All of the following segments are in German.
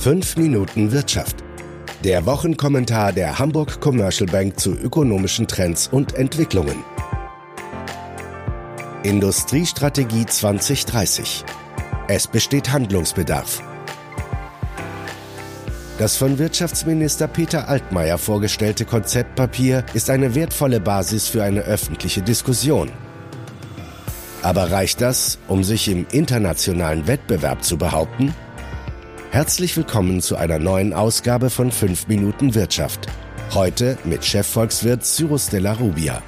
5 Minuten Wirtschaft. Der Wochenkommentar der Hamburg Commercial Bank zu ökonomischen Trends und Entwicklungen. Industriestrategie 2030. Es besteht Handlungsbedarf. Das von Wirtschaftsminister Peter Altmaier vorgestellte Konzeptpapier ist eine wertvolle Basis für eine öffentliche Diskussion. Aber reicht das, um sich im internationalen Wettbewerb zu behaupten? Herzlich willkommen zu einer neuen Ausgabe von 5 Minuten Wirtschaft. Heute mit Chefvolkswirt Cyrus de la Rubia.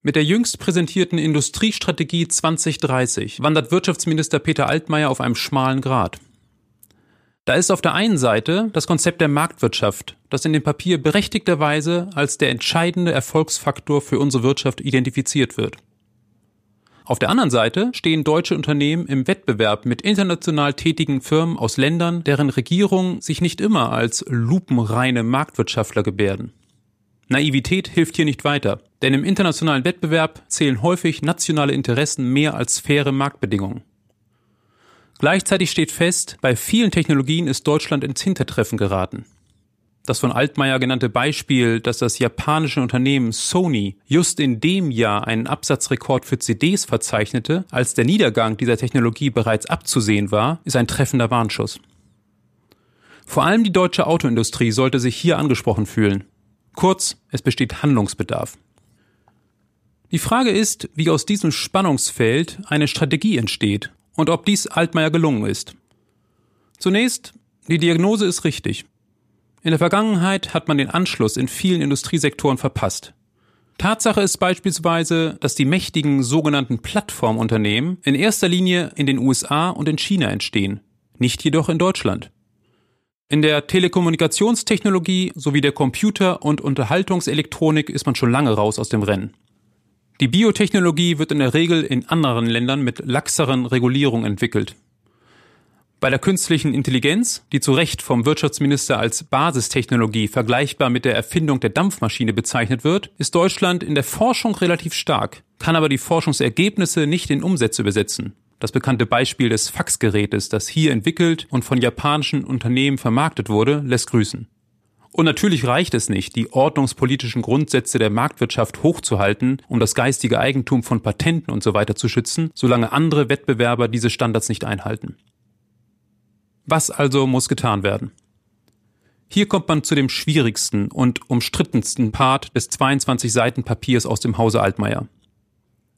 Mit der jüngst präsentierten Industriestrategie 2030 wandert Wirtschaftsminister Peter Altmaier auf einem schmalen Grat. Da ist auf der einen Seite das Konzept der Marktwirtschaft, das in dem Papier berechtigterweise als der entscheidende Erfolgsfaktor für unsere Wirtschaft identifiziert wird. Auf der anderen Seite stehen deutsche Unternehmen im Wettbewerb mit international tätigen Firmen aus Ländern, deren Regierungen sich nicht immer als lupenreine Marktwirtschaftler gebärden. Naivität hilft hier nicht weiter, denn im internationalen Wettbewerb zählen häufig nationale Interessen mehr als faire Marktbedingungen. Gleichzeitig steht fest, bei vielen Technologien ist Deutschland ins Hintertreffen geraten. Das von Altmaier genannte Beispiel, dass das japanische Unternehmen Sony just in dem Jahr einen Absatzrekord für CDs verzeichnete, als der Niedergang dieser Technologie bereits abzusehen war, ist ein treffender Warnschuss. Vor allem die deutsche Autoindustrie sollte sich hier angesprochen fühlen. Kurz, es besteht Handlungsbedarf. Die Frage ist, wie aus diesem Spannungsfeld eine Strategie entsteht und ob dies Altmaier gelungen ist. Zunächst, die Diagnose ist richtig. In der Vergangenheit hat man den Anschluss in vielen Industriesektoren verpasst. Tatsache ist beispielsweise, dass die mächtigen sogenannten Plattformunternehmen in erster Linie in den USA und in China entstehen, nicht jedoch in Deutschland. In der Telekommunikationstechnologie sowie der Computer- und Unterhaltungselektronik ist man schon lange raus aus dem Rennen. Die Biotechnologie wird in der Regel in anderen Ländern mit laxeren Regulierungen entwickelt. Bei der künstlichen Intelligenz, die zu Recht vom Wirtschaftsminister als Basistechnologie vergleichbar mit der Erfindung der Dampfmaschine bezeichnet wird, ist Deutschland in der Forschung relativ stark, kann aber die Forschungsergebnisse nicht in Umsätze übersetzen. Das bekannte Beispiel des Faxgerätes, das hier entwickelt und von japanischen Unternehmen vermarktet wurde, lässt grüßen. Und natürlich reicht es nicht, die ordnungspolitischen Grundsätze der Marktwirtschaft hochzuhalten, um das geistige Eigentum von Patenten und so zu schützen, solange andere Wettbewerber diese Standards nicht einhalten. Was also muss getan werden? Hier kommt man zu dem schwierigsten und umstrittensten Part des 22 Seiten Papiers aus dem Hause Altmaier.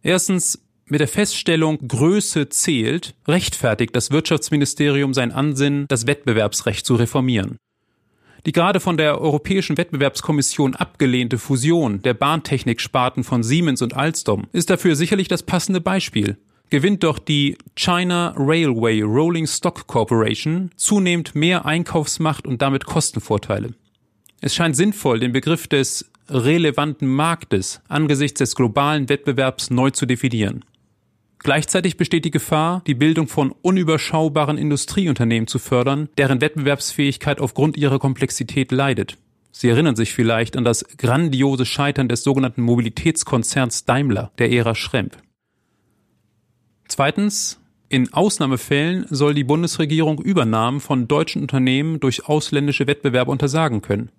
Erstens, mit der Feststellung Größe zählt, rechtfertigt das Wirtschaftsministerium sein Ansinnen, das Wettbewerbsrecht zu reformieren. Die gerade von der Europäischen Wettbewerbskommission abgelehnte Fusion der Bahntechniksparten von Siemens und Alstom ist dafür sicherlich das passende Beispiel gewinnt doch die China Railway Rolling Stock Corporation zunehmend mehr Einkaufsmacht und damit Kostenvorteile. Es scheint sinnvoll, den Begriff des relevanten Marktes angesichts des globalen Wettbewerbs neu zu definieren. Gleichzeitig besteht die Gefahr, die Bildung von unüberschaubaren Industrieunternehmen zu fördern, deren Wettbewerbsfähigkeit aufgrund ihrer Komplexität leidet. Sie erinnern sich vielleicht an das grandiose Scheitern des sogenannten Mobilitätskonzerns Daimler, der Ära Schremp. Zweitens, in Ausnahmefällen soll die Bundesregierung Übernahmen von deutschen Unternehmen durch ausländische Wettbewerber untersagen können.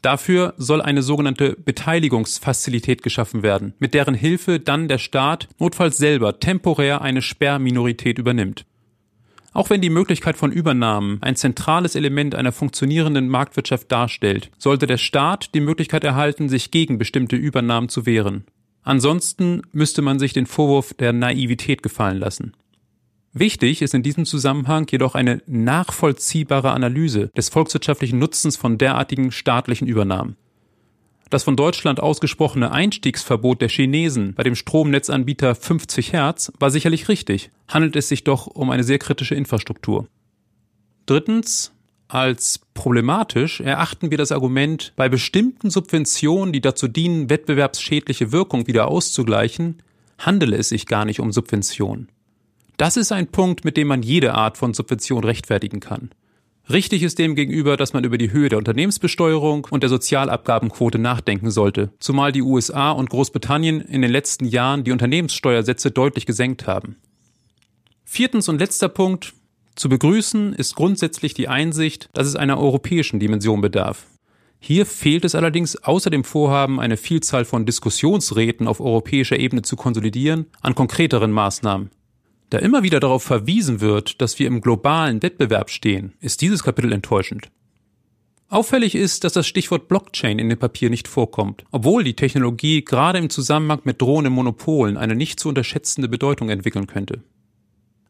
Dafür soll eine sogenannte Beteiligungsfazilität geschaffen werden, mit deren Hilfe dann der Staat notfalls selber temporär eine Sperrminorität übernimmt. Auch wenn die Möglichkeit von Übernahmen ein zentrales Element einer funktionierenden Marktwirtschaft darstellt, sollte der Staat die Möglichkeit erhalten, sich gegen bestimmte Übernahmen zu wehren. Ansonsten müsste man sich den Vorwurf der Naivität gefallen lassen. Wichtig ist in diesem Zusammenhang jedoch eine nachvollziehbare Analyse des volkswirtschaftlichen Nutzens von derartigen staatlichen Übernahmen. Das von Deutschland ausgesprochene Einstiegsverbot der Chinesen bei dem Stromnetzanbieter 50 Hertz war sicherlich richtig, handelt es sich doch um eine sehr kritische Infrastruktur. Drittens, als problematisch erachten wir das Argument, bei bestimmten Subventionen, die dazu dienen, wettbewerbsschädliche Wirkung wieder auszugleichen, handele es sich gar nicht um Subventionen. Das ist ein Punkt, mit dem man jede Art von Subvention rechtfertigen kann. Richtig ist demgegenüber, dass man über die Höhe der Unternehmensbesteuerung und der Sozialabgabenquote nachdenken sollte, zumal die USA und Großbritannien in den letzten Jahren die Unternehmenssteuersätze deutlich gesenkt haben. Viertens und letzter Punkt. Zu begrüßen ist grundsätzlich die Einsicht, dass es einer europäischen Dimension bedarf. Hier fehlt es allerdings außer dem Vorhaben, eine Vielzahl von Diskussionsräten auf europäischer Ebene zu konsolidieren, an konkreteren Maßnahmen. Da immer wieder darauf verwiesen wird, dass wir im globalen Wettbewerb stehen, ist dieses Kapitel enttäuschend. Auffällig ist, dass das Stichwort Blockchain in dem Papier nicht vorkommt, obwohl die Technologie gerade im Zusammenhang mit drohenden Monopolen eine nicht zu unterschätzende Bedeutung entwickeln könnte.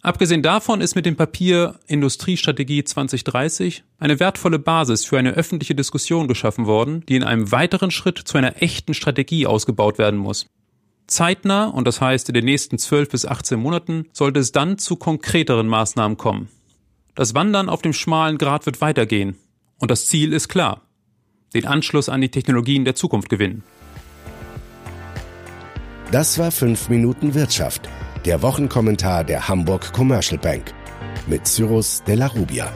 Abgesehen davon ist mit dem Papier Industriestrategie 2030 eine wertvolle Basis für eine öffentliche Diskussion geschaffen worden, die in einem weiteren Schritt zu einer echten Strategie ausgebaut werden muss. Zeitnah, und das heißt in den nächsten 12 bis 18 Monaten, sollte es dann zu konkreteren Maßnahmen kommen. Das Wandern auf dem schmalen Grat wird weitergehen. Und das Ziel ist klar. Den Anschluss an die Technologien der Zukunft gewinnen. Das war 5 Minuten Wirtschaft der Wochenkommentar der Hamburg Commercial Bank mit Cyrus de la Rubia.